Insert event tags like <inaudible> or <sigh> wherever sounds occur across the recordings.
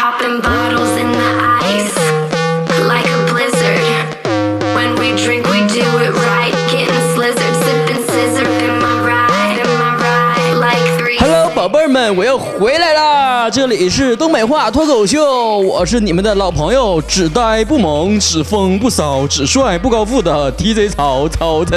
Popping bottles in the ice like a blizzard. When we drink, we do it right. Getting slizzard, sipping scissor. Am I right? Am I right? Like three. Hello，宝贝儿们，我又回来啦！这里是东北话脱口秀，我是你们的老朋友，只呆不萌，只疯不骚，只帅不高富的 DJ 曹曹腾。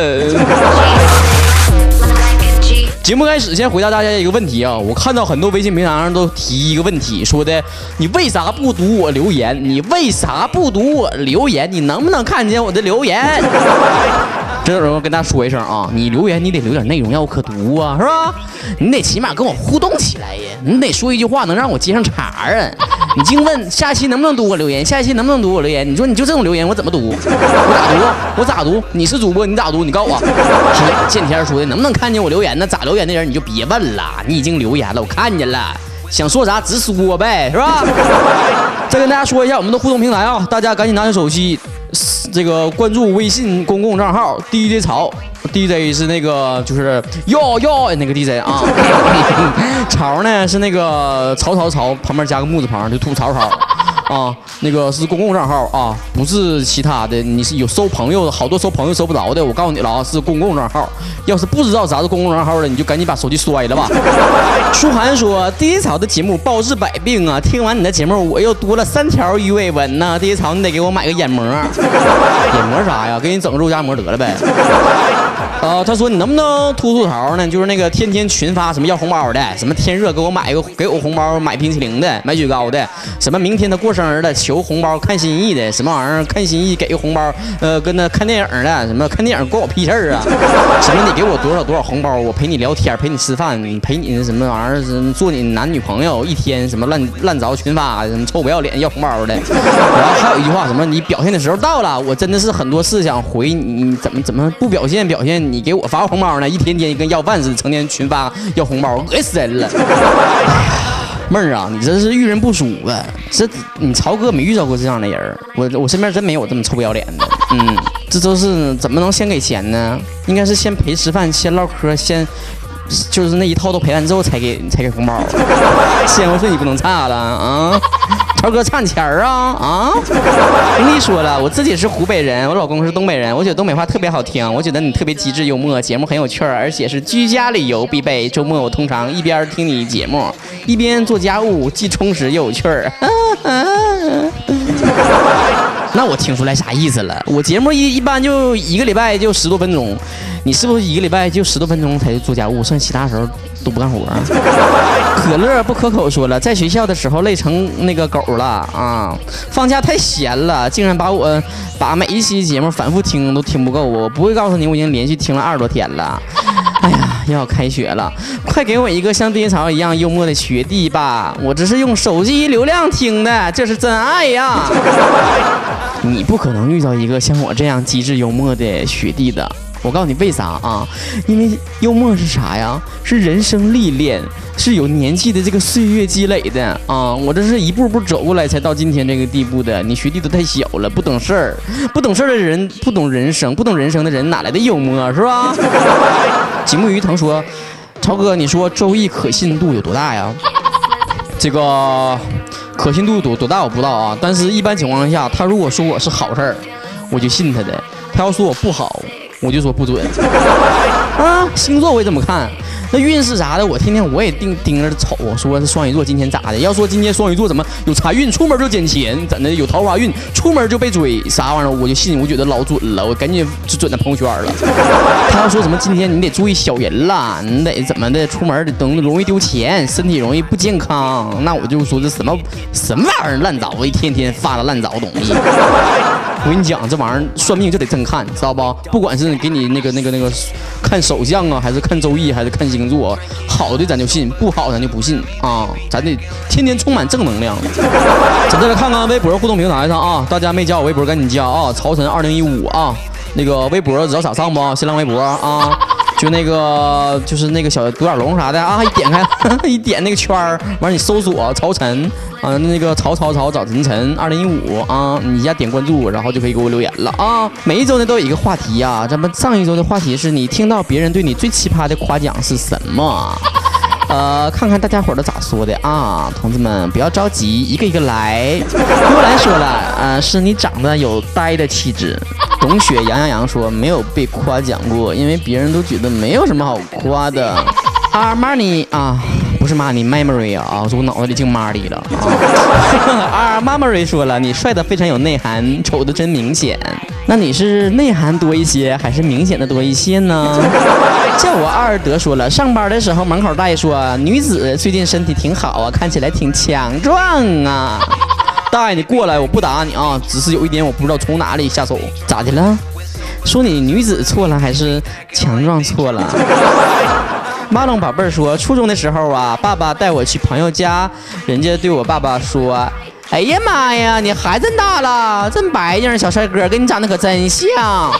节目开始，先回答大家一个问题啊！我看到很多微信平台上都提一个问题，说的你为啥不读我留言？你为啥不读我留言？你能不能看见我的留言？这时候跟大家说一声啊，你留言你得留点内容让我可读啊，是吧？你得起码跟我互动起来呀，你得说一句话能让我接上茬啊。你净问下期能不能读我留言，下期能不能读我留言？你说你就这种留言我怎么读？我咋读？我咋读？你是主播，你咋读？你告诉我。还有见天说的能不能看见我留言呢？咋留言的人你就别问了，你已经留言了，我看见了。想说啥直说呗，是吧？再跟大家说一下我们的互动平台啊，大家赶紧拿起手机，这个关注微信公共账号 DJ 曹，DJ 是那个就是哟哟那个 DJ 啊，<laughs> 曹呢是那个曹曹曹旁边加个木字旁，就吐槽槽。啊，那个是公共账号啊，不是其他的。你是有搜朋友，好多搜朋友搜不着的。我告诉你了啊，是公共账号。要是不知道啥是公共账号的，你就赶紧把手机摔了吧。<laughs> 舒涵说：“第一草的节目包治百病啊！听完你的节目，我又多了三条鱼尾纹呢。第一草，你得给我买个眼膜。<laughs> 眼膜啥呀？给你整个肉夹馍得了呗。”啊，他说你能不能吐吐槽呢？就是那个天天群发什么要红包的，什么天热给我买一个给我红包买冰淇淋的，买雪糕的，什么明天他过生日的求红包看心意的，什么玩意儿看心意给个红包，呃，跟他看电影的，什么看电影关我屁事儿啊？什么你给我多少多少红包，我陪你聊天，陪你吃饭，陪你什么玩意儿，做你男女朋友一天，什么烂烂着群发，什么臭不要脸要红包的。然后还有一句话，什么你表现的时候到了，我真的是很多事想回你，你怎么怎么不表现表现？你给我发红包呢？一天天跟要饭似的，成天群发要红包，恶心人了。妹儿啊，你这是遇人不淑啊！这你曹哥没遇到过这样的人，我我身边真没有这么臭不要脸的。嗯，这都是怎么能先给钱呢？应该是先陪吃饭，先唠嗑，先。就是那一套都赔完之后才给才给红包，先后顺序不能差了啊！超哥差你钱儿啊啊！跟你说了，我自己是湖北人，我老公是东北人，我觉得东北话特别好听，我觉得你特别机智幽默，节目很有趣儿，而且是居家旅游必备。周末我通常一边听你节目，一边做家务，既充实又有趣儿。<laughs> 那我听出来啥意思了？我节目一一般就一个礼拜就十多分钟，你是不是一个礼拜就十多分钟才做家务，剩其他时候都不干活啊？<laughs> 可乐不可口说了，在学校的时候累成那个狗了啊！放假太闲了，竟然把我把每一期节目反复听都听不够。我不会告诉你，我已经连续听了二十多天了。哎呀，又要开学了，快给我一个像爹潮一样幽默的学弟吧！我这是用手机流量听的，这是真爱呀！<laughs> 你不可能遇到一个像我这样机智幽默的学弟的。我告诉你为啥啊？因为幽默是啥呀？是人生历练，是有年纪的这个岁月积累的啊！我这是一步步走过来才到今天这个地步的。你学弟都太小了，不懂事儿，不懂事儿的人不懂人生，不懂人生的人哪来的幽默是吧？<laughs> 吉木鱼腾说：“超哥，你说周易可信度有多大呀？”这个可信度多多大我不知道啊，但是一般情况下，他如果说我是好事儿，我就信他的；他要说我不好，我就说不准。<laughs> 啊，星座我也这么看，那运势啥的，我天天我也盯盯着瞅，说是双鱼座今天咋的？要说今天双鱼座怎么有财运，出门就捡钱，怎的有桃花运，出门就被追，啥玩意儿我就信，我觉得老准了，我赶紧就转到朋友圈了。<laughs> 他要说什么今天你得注意小人了，你得怎么的，出门等容易丢钱，身体容易不健康，那我就说这什么什么玩意儿烂枣，一天天发的烂枣东西。<laughs> 我跟你讲，这玩意儿算命就得真看，知道不？不管是给你那个那个那个看手相啊，还是看周易，还是看星座，好的咱就信，不好咱就不信啊！咱得天天充满正能量。咱再来看看微博互动平台上啊，大家没加我微博赶紧加啊！曹晨二零一五啊，那个微博知道咋上不？新浪微博啊。就那个，就是那个小独眼龙啥的啊，一点开，<laughs> 一点那个圈儿，完你搜索曹晨啊，那个曹曹曹找晨晨二零一五啊，你一下点关注，然后就可以给我留言了啊。每一周呢都有一个话题呀，咱们上一周的话题是你听到别人对你最奇葩的夸奖是什么？呃，看看大家伙儿都咋说的啊，同志们不要着急，一个一个来。幽兰说了，呃，是你长得有呆的气质。董雪杨洋洋说没有被夸奖过，因为别人都觉得没有什么好夸的。阿玛尼啊，不是 money memory 啊，我说我脑子里进 Marley 了 <laughs> 啊。阿 memory 说了，你帅的非常有内涵，丑的真明显。那你是内涵多一些，还是明显的多一些呢？<laughs> 叫我阿尔德说了，上班的时候门口大爷说，女子最近身体挺好啊，看起来挺强壮啊。大爷，你过来，我不打你啊，只是有一点我不知道从哪里下手。咋的了？说你女子错了，还是强壮错了？<laughs> 马龙宝贝儿说，初中的时候啊，爸爸带我去朋友家，人家对我爸爸说：“哎呀妈呀，你孩子大了，真白净，小帅哥，跟你长得可真像。”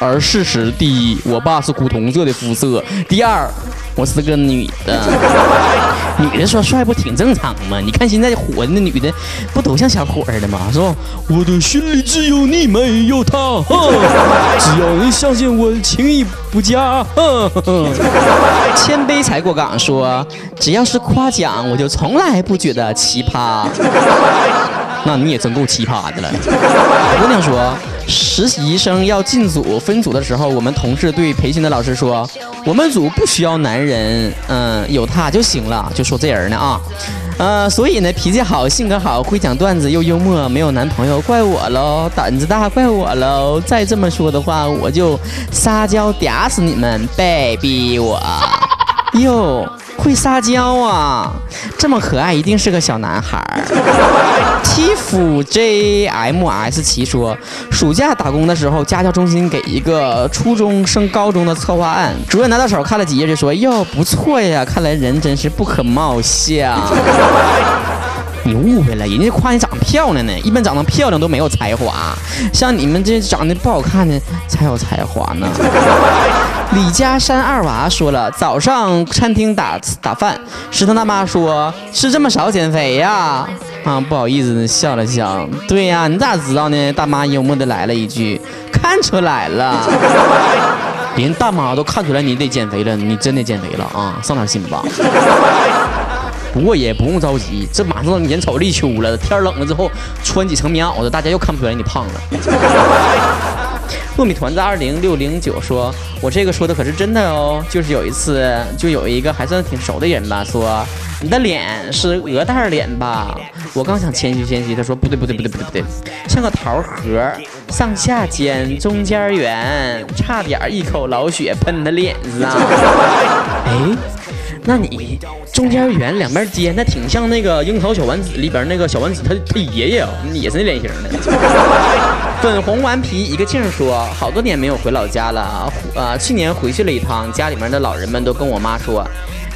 而事实第一，我爸是古铜色的肤色；第二，我是个女的。<laughs> 女的说帅不挺正常吗？你看现在火的那女的，不都像小伙儿的吗？是吧？我的心里只有你，没有他。只要你相信我，情义不假。谦卑才过岗说，只要是夸奖，我就从来不觉得奇葩。那你也真够奇葩的了。姑娘说，实习生要进组分组的时候，我们同事对培训的老师说，我们组不需要男人，嗯，有他就行了。就说这人呢啊，呃，所以呢，脾气好，性格好，会讲段子，又幽默，没有男朋友，怪我喽，胆子大，怪我喽。再这么说的话，我就撒娇嗲死你们，别逼我。哟，会撒娇啊，这么可爱，一定是个小男孩儿。<laughs> T F J M S 奇说，暑假打工的时候，家教中心给一个初中升高中的策划案，主任拿到手看了几页就说：“哟，不错呀，看来人真是不可貌相。”你误会了，人家夸你长得漂亮呢，一般长得漂亮都没有才华，像你们这长得不好看的才有才华呢。<laughs> 李家山二娃说了，早上餐厅打打饭，食堂大妈说吃这么少减肥呀？啊，不好意思，笑了笑。对呀，你咋知道呢？大妈幽默的来了一句，看出来了，<laughs> 连大妈都看出来你得减肥了，你真的减肥了啊，上点心吧。不过也不用着急，这马上眼瞅立秋了，天冷了之后穿几层棉袄子，大家又看不出来你胖了。糯米团子二零六零九说：“我这个说的可是真的哦，就是有一次，就有一个还算挺熟的人吧，说你的脸是鹅蛋脸吧？我刚想谦虚谦虚，他说不对不对不对不对不对，像个桃核，上下尖，中间圆，差点一口老血喷他脸上。哎。”那你中间圆，两边尖，那挺像那个《樱桃小丸子》里边那个小丸子他他爷爷啊，也是那脸型的。<laughs> 粉红顽皮一个劲儿说，好多年没有回老家了啊，去年回去了一趟，家里面的老人们都跟我妈说，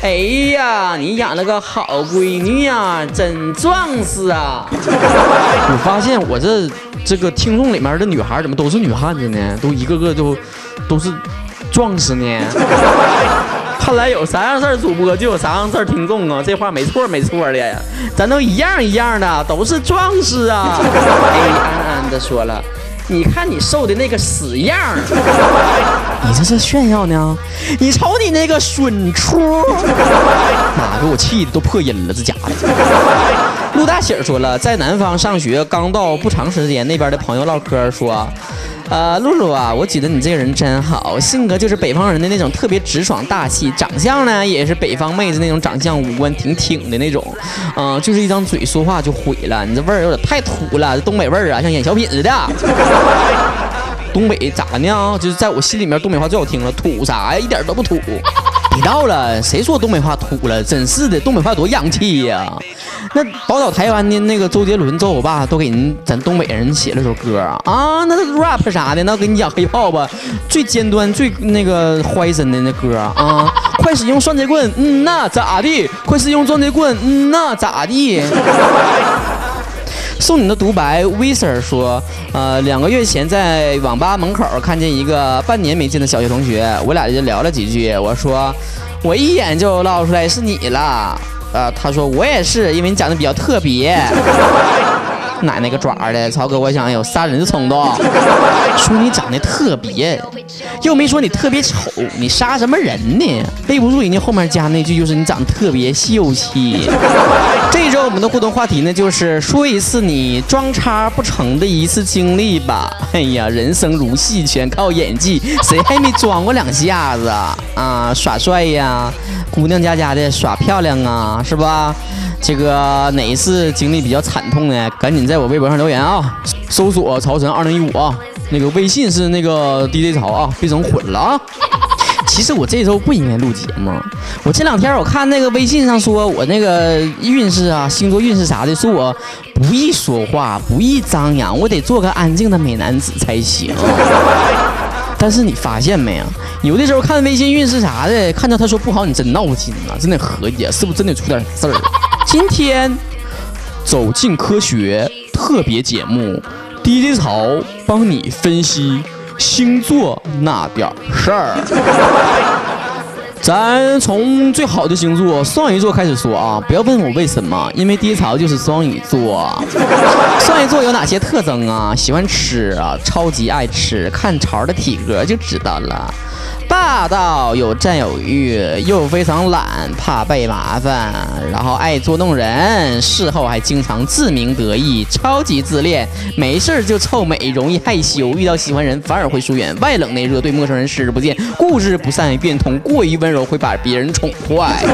哎呀，你养了个好闺女呀，真壮实啊！我发现我这这个听众里面的女孩怎么都是女汉子呢？都一个个都都是壮实呢？看来有啥样事儿主播就有啥样事儿听众啊，这话没错没错的呀，咱都一样一样的，都是壮士啊。哎，安安的说了，你看你瘦的那个死样，你这是炫耀呢？你瞅你那个损出，妈给我气的都破音了，这家伙。陆大喜儿说了，在南方上学刚到不长时间，那边的朋友唠嗑说。呃，露露啊，我觉得你这个人真好，性格就是北方人的那种特别直爽大气，长相呢也是北方妹子那种长相，五官挺挺的那种，嗯，就是一张嘴说话就毁了，你这味儿有点太土了，东北味儿啊，像演小品似的。东北咋的呢？就是在我心里面，东北话最好听了，土啥呀？一点都不土。别闹了，谁说东北话土了？真是的，东北话多洋气呀！那宝岛台湾的那个周杰伦、周欧巴都给人咱东北人写了首歌啊，那 rap 啥的，那给你讲黑炮吧，最尖端、最那个坏森的那歌啊！<laughs> 快使用双截棍，嗯那咋地？快使用双截棍，嗯那咋地？送你的独白，Viser 说，呃，两个月前在网吧门口看见一个半年没见的小学同学，我俩就聊了几句。我说，我一眼就捞出来是你了。呃，他说我也是，因为你长得比较特别。奶奶个爪的，曹哥，我想有杀人的冲动。说你长得特别，又没说你特别丑，你杀什么人呢？背不住人家后面加那句，就是你长得特别秀气。这周我们的互动话题呢，就是说一次你装叉不成的一次经历吧。哎呀，人生如戏，全靠演技，谁还没装过两下子啊？啊，耍帅呀，姑娘家家的耍漂亮啊，是吧？这个哪一次经历比较惨痛呢？赶紧在我微博上留言啊！搜索“曹晨二零一五”啊，那个微信是那个 DJ 曹啊，别整混了啊！其实我这周不应该录节目，我这两天我看那个微信上说我那个运势啊、星座运势啥的，说我不易说话、不易张扬，我得做个安静的美男子才行。但是你发现没有？有的时候看微信运势啥的，看到他说不好，你真闹心啊，真得合计，是不是真得出点事儿？今天走进科学特别节目，DJ 曹帮你分析星座那点事儿。咱从最好的星座双鱼座开始说啊，不要问我为什么，因为 DJ 曹就是双鱼座。双鱼座有哪些特征啊？喜欢吃啊，超级爱吃，看潮的体格就知道了。霸道有占有欲，又非常懒，怕被麻烦，然后爱捉弄人，事后还经常自鸣得意，超级自恋，没事就臭美，容易害羞，遇到喜欢人反而会疏远，外冷内热，对陌生人视而不见，固执不善于变通，过于温柔会把别人宠坏。<laughs>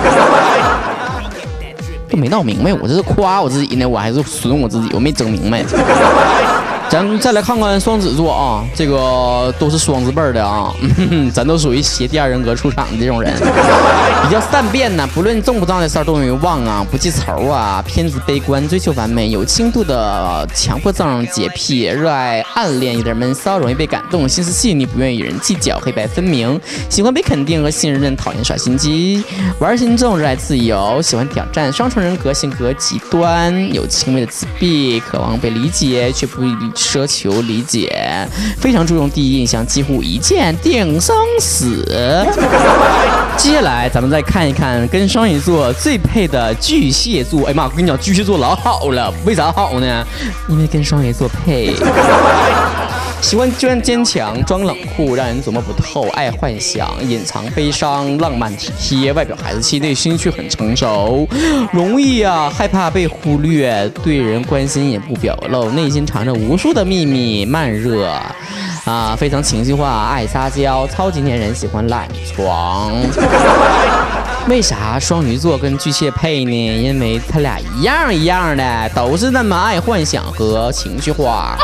都没闹明白，我这是夸我自己呢，我还是损我自己，我没整明白。咱再来看看双子座啊，这个都是双字辈的啊，<laughs> 咱都属于携第二人格出场的这种人，比较善变呢，不论重不重的事儿都容易忘啊，不记仇啊，偏执悲观，追求完美，有轻度的强迫症、洁癖，热爱暗恋，有点闷骚，容易被感动，心思细腻，不愿意与人计较，黑白分明，喜欢被肯定和信任，讨厌耍心机，玩心重，热爱自由，喜欢挑战，双重人格，性格极端，有轻微的自闭，渴望被理解却不理。奢求理解，非常注重第一印象，几乎一见定生死。<laughs> 接下来咱们再看一看跟双鱼座最配的巨蟹座。哎妈，我跟你讲，巨蟹座老好了，为啥好呢？因为跟双鱼座配。喜欢装坚强，装冷酷，让人琢磨不透，爱幻想，隐藏悲伤，浪漫体贴，外表孩子气，内心却很成熟，容易啊害怕被忽略，对人关心也不表露，内心藏着无数的秘密，慢热，啊，非常情绪化，爱撒娇，超级粘人，喜欢懒床。为啥双鱼座跟巨蟹配呢？因为他俩一样一样的，都是那么爱幻想和情绪化。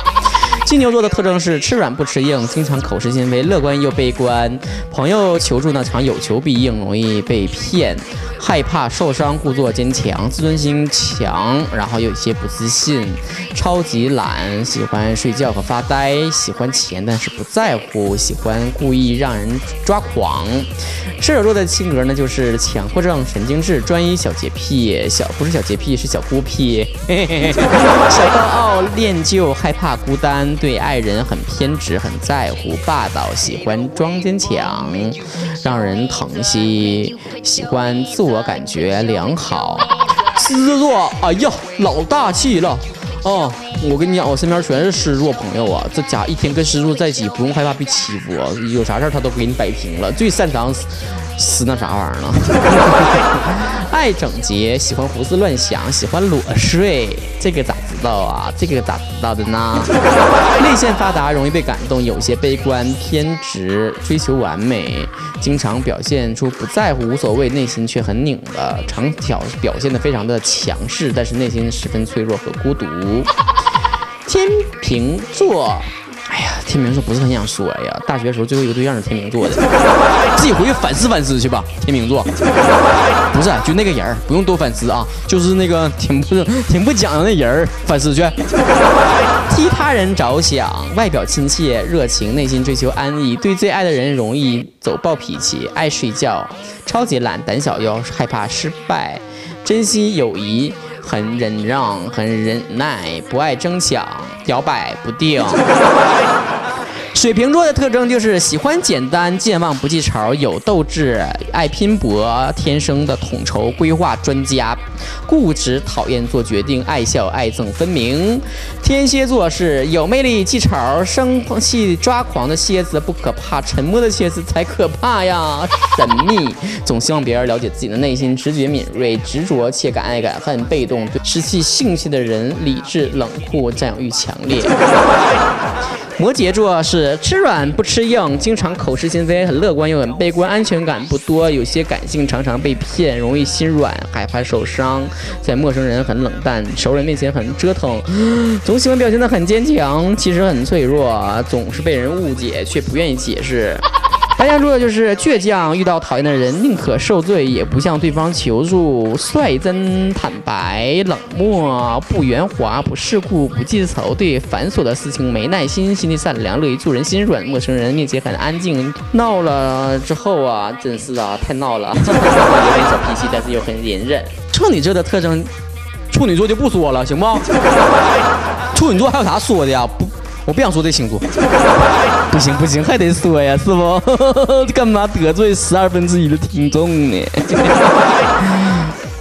金牛座的特征是吃软不吃硬，经常口是心非，乐观又悲观。朋友求助呢，常有求必应，容易被骗，害怕受伤，故作坚强，自尊心强，然后有一些不自信，超级懒，喜欢睡觉和发呆，喜欢钱但是不在乎，喜欢故意让人抓狂。射手座的性格呢，就是强迫症、神经质、专一、小洁癖，小不是小洁癖，是小孤僻，<laughs> 小高傲、恋旧、害怕孤单。对爱人很偏执，很在乎，霸道，喜欢装坚强，让人疼惜，喜欢自我我感觉良好。狮子座，哎呀，老大气了啊！我跟你讲，我身边全是狮子座朋友啊，这家一天跟狮子座在一起，不用害怕被欺负，有啥事他都给你摆平了，最擅长。撕那啥玩意儿了？<laughs> 爱整洁，喜欢胡思乱想，喜欢裸睡，这个咋知道啊？这个咋知道的呢？<laughs> 内线发达，容易被感动，有些悲观偏执，追求完美，经常表现出不在乎、无所谓，内心却很拧巴，常表表现的非常的强势，但是内心十分脆弱和孤独。天平座。天秤座不是很想说呀。大学时候最后一个对象是天秤座的，<laughs> 自己回去反思反思去吧。天秤座不是就那个人儿，不用多反思啊，就是那个挺不 <laughs> 挺不讲究那人儿，反思去。替他人着想，外表亲切热情，内心追求安逸，对最爱的人容易走暴脾气，爱睡觉，超级懒，胆小又害怕失败，珍惜友谊。很忍让，很忍耐，不爱争抢，摇摆不定。<laughs> 水瓶座的特征就是喜欢简单、健忘、不记仇、有斗志、爱拼搏，天生的统筹规划专家，固执、讨厌做决定、爱笑爱憎分明。天蝎座是有魅力、记仇、生气抓狂的蝎子不可怕，沉默的蝎子才可怕呀！<laughs> 神秘，总希望别人了解自己的内心，直觉敏锐、执着且敢爱敢恨，被动，对失去兴趣的人理智冷酷，占有欲强烈。摩羯座是吃软不吃硬，经常口是心非，很乐观又很悲观，安全感不多，有些感性，常常被骗，容易心软，害怕受伤，在陌生人很冷淡，熟人面前很折腾，总喜欢表现得很坚强，其实很脆弱，总是被人误解却不愿意解释。白羊座就是倔强，遇到讨厌的人宁可受罪也不向对方求助，率真坦白，冷漠，不圆滑，不世故，不记仇，对繁琐的事情没耐心，心地善良，乐于助人，心软，陌生人面前很安静，闹了之后啊，真是啊，太闹了，有点小脾气，但是又很隐忍。处女座的特征，处女座就不说了，行不？<laughs> 处女座还有啥说的呀？不。我不想说这星座，<laughs> 不行不行，还得说呀，是不？<laughs> 干嘛得罪十二分之一的听众呢？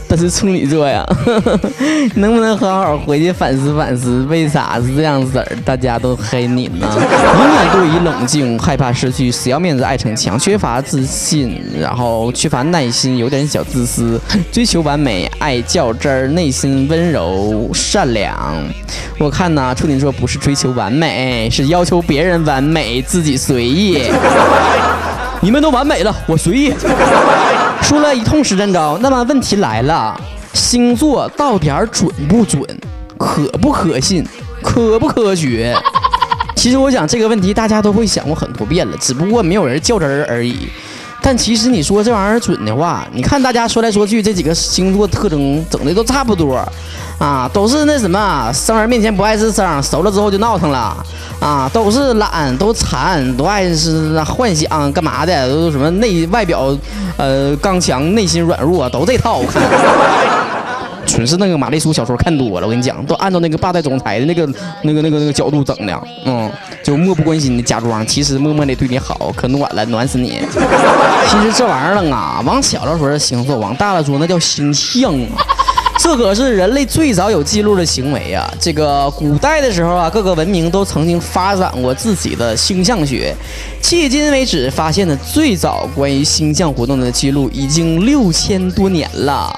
但是处女座呀，<laughs> 能不能好好回去反思反思，为啥是这样子儿？大家都黑你呢？永远过于冷静，害怕失去，死要面子，爱逞强，缺乏自信，然后缺乏耐心，有点小自私，追求完美，爱较真儿，内心温柔善良。我看呐，处女座不是追求完美，是要求别人完美，自己随意。<laughs> 你们都完美了，我随意。说了一通实战招，那么问题来了，星座到底准不准？可不可信？可不科学？<laughs> 其实我想这个问题大家都会想过很多遍了，只不过没有人较真儿而已。但其实你说这玩意儿准的话，你看大家说来说去，这几个星座特征整的都差不多，啊，都是那什么，生人面前不爱吱声，熟了之后就闹腾了，啊，都是懒，都馋，都爱是幻想干嘛的，都什么内外表，呃，刚强，内心软弱，都这套。我看。<laughs> 纯是那个玛丽苏小说看多了，我跟你讲，都按照那个霸道总裁的那个、那个、那个、那个角度整的，嗯，就漠不关心的假装，其实默默的对你好，可暖了，暖死你。<laughs> 其实这玩意儿啊，往小了说是星座，往大了说那叫星象啊。这可是人类最早有记录的行为啊！这个古代的时候啊，各个文明都曾经发展过自己的星象学。迄今为止，发现的最早关于星象活动的记录已经六千多年了。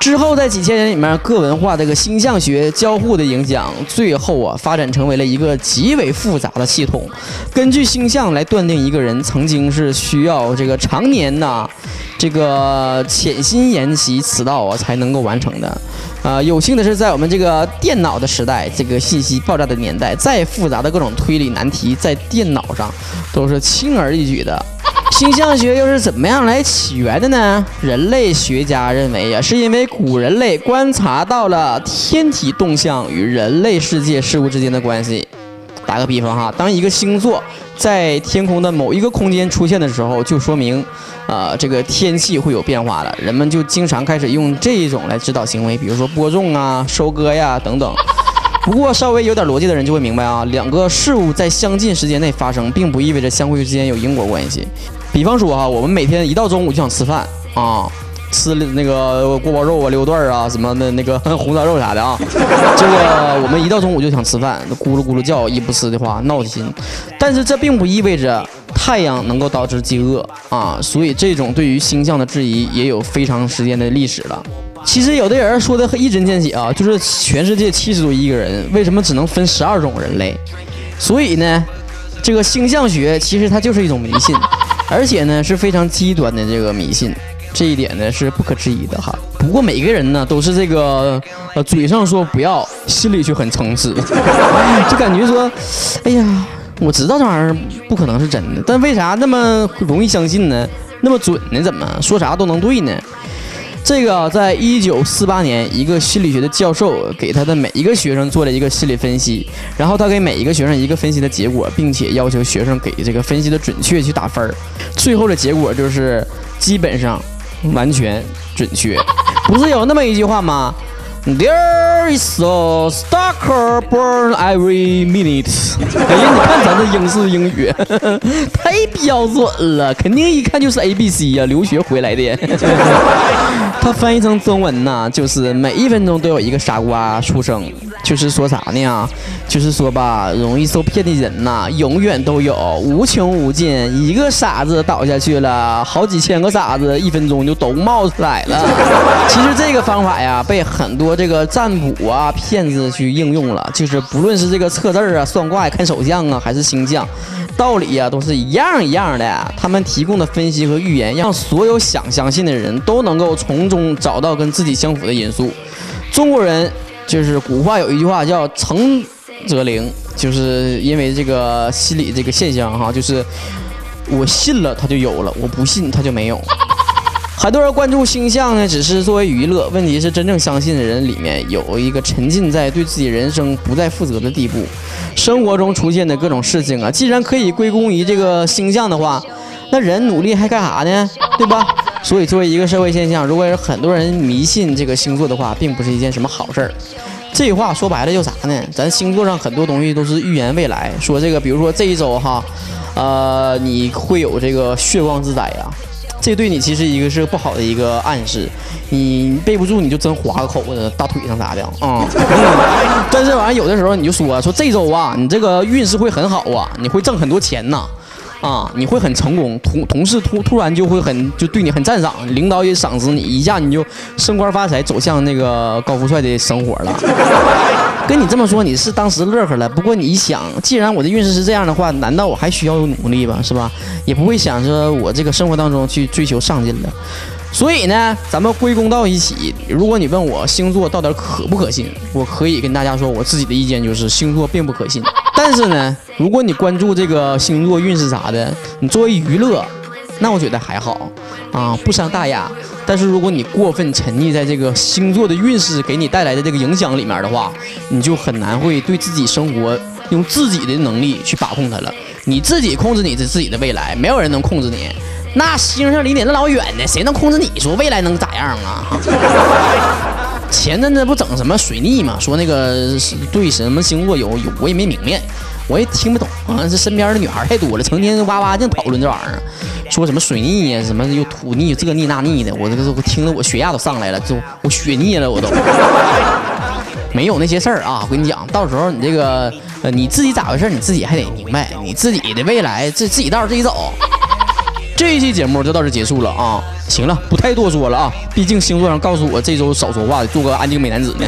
之后，在几千年里面，各文化这个星象学交互的影响，最后啊，发展成为了一个极为复杂的系统。根据星象来断定一个人，曾经是需要这个常年呐，这个潜心研习此道啊，才能够完成的。啊，有幸的是，在我们这个电脑的时代，这个信息爆炸的年代，再复杂的各种推理难题，在电脑上都是轻而易举的。星象学又是怎么样来起源的呢？人类学家认为呀，是因为古人类观察到了天体动向与人类世界事物之间的关系。打个比方哈，当一个星座在天空的某一个空间出现的时候，就说明，呃，这个天气会有变化了。人们就经常开始用这一种来指导行为，比如说播种啊、收割呀等等。不过，稍微有点逻辑的人就会明白啊，两个事物在相近时间内发生，并不意味着相互之间有因果关系。比方说哈，我们每天一到中午就想吃饭啊，吃那个锅包肉啊、溜段啊什么的，那个 <laughs> 红烧肉啥的啊。这个我们一到中午就想吃饭，咕噜咕噜叫，一不吃的话闹心。但是这并不意味着太阳能够导致饥饿啊，所以这种对于星象的质疑也有非常时间的历史了。其实有的人说的一针见血啊，就是全世界七十多亿个人，为什么只能分十二种人类？所以呢，这个星象学其实它就是一种迷信，而且呢是非常极端的这个迷信，这一点呢是不可置疑的哈。不过每个人呢都是这个呃嘴上说不要，心里却很诚实，<laughs> 就感觉说，哎呀，我知道这玩意儿不可能是真的，但为啥那么容易相信呢？那么准呢？怎么说啥都能对呢？这个在一九四八年，一个心理学的教授给他的每一个学生做了一个心理分析，然后他给每一个学生一个分析的结果，并且要求学生给这个分析的准确去打分儿。最后的结果就是基本上完全准确。<laughs> 不是有那么一句话吗？There is a stalker born every minute。哎呀，你看咱这英式英语 <laughs> 太标准了，肯定一看就是 A B C 呀，留学回来的。它翻译成中文呢，就是每一分钟都有一个傻瓜出生。就是说啥呢？就是说吧，容易受骗的人呐，永远都有，无穷无尽。一个傻子倒下去了，好几千个傻子一分钟就都冒出来了。<laughs> 其实这个方法呀，被很多这个占卜啊骗子去应用了。就是不论是这个测字啊、算卦呀、看手相啊，还是星象，道理呀都是一样一样的。他们提供的分析和预言，让所有想相信的人都能够从中找到跟自己相符的因素。中国人。就是古话有一句话叫“诚则灵”，就是因为这个心理这个现象哈，就是我信了它就有了，我不信它就没有。很多人关注星象呢，只是作为娱乐。问题是真正相信的人里面有一个沉浸在对自己人生不再负责的地步。生活中出现的各种事情啊，既然可以归功于这个星象的话，那人努力还干啥呢？<laughs> 对吧？所以，作为一个社会现象，如果有很多人迷信这个星座的话，并不是一件什么好事儿。这话说白了就啥呢？咱星座上很多东西都是预言未来，说这个，比如说这一周哈，呃，你会有这个血光之灾呀，这对你其实一个是不好的一个暗示。你背不住，你就真划个口子，大腿上啥的啊。但是完有的时候你就说说这周啊，你这个运势会很好啊，你会挣很多钱呐。啊，你会很成功，同同事突突然就会很就对你很赞赏，领导也赏识你，一下你就升官发财，走向那个高富帅的生活了。跟你这么说，你是当时乐呵了。不过你一想，既然我的运势是这样的话，难道我还需要努力吧？是吧？也不会想着我这个生活当中去追求上进了。所以呢，咱们归功到一起。如果你问我星座到底可不可信，我可以跟大家说，我自己的意见就是星座并不可信。但是呢，如果你关注这个星座运势啥的，你作为娱乐，那我觉得还好啊，不伤大雅。但是如果你过分沉溺在这个星座的运势给你带来的这个影响里面的话，你就很难会对自己生活用自己的能力去把控它了。你自己控制你的自己的未来，没有人能控制你。那星星离你那老远呢，谁能控制你说未来能咋样啊？<laughs> 前阵子不整什么水逆嘛，说那个对什么星座有有，我也没明白，我也听不懂。好像是身边的女孩太多了，成天哇哇净讨论这玩意儿，说什么水逆呀，什么又土逆这逆那逆的，我这个我听得我血压都上来了，就我血逆了，我都 <laughs> 没有那些事儿啊。我跟你讲，到时候你这个呃你自己咋回事，你自己还得明白，你自己的未来自自己道自己走。这一期节目就到这结束了啊！行了，不太多说了啊，毕竟星座上告诉我这周少说话，做个安静美男子呢。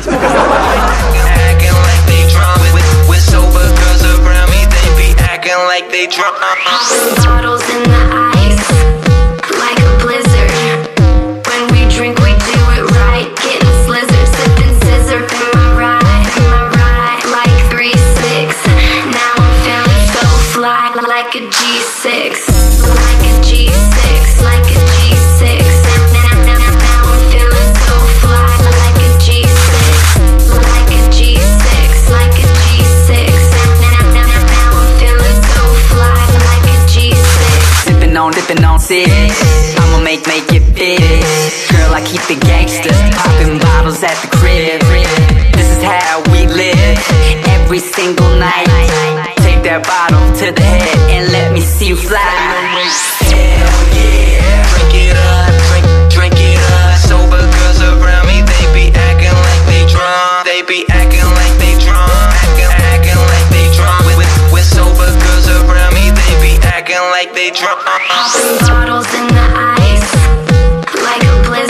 I'ma make, make it big. Girl, I keep it gangster. Popping bottles at the crib. This is how we live. Every single night. Take that bottle to the head and let me see you fly. Hell yeah. drunk. Popping bottles in the ice like a blizzard.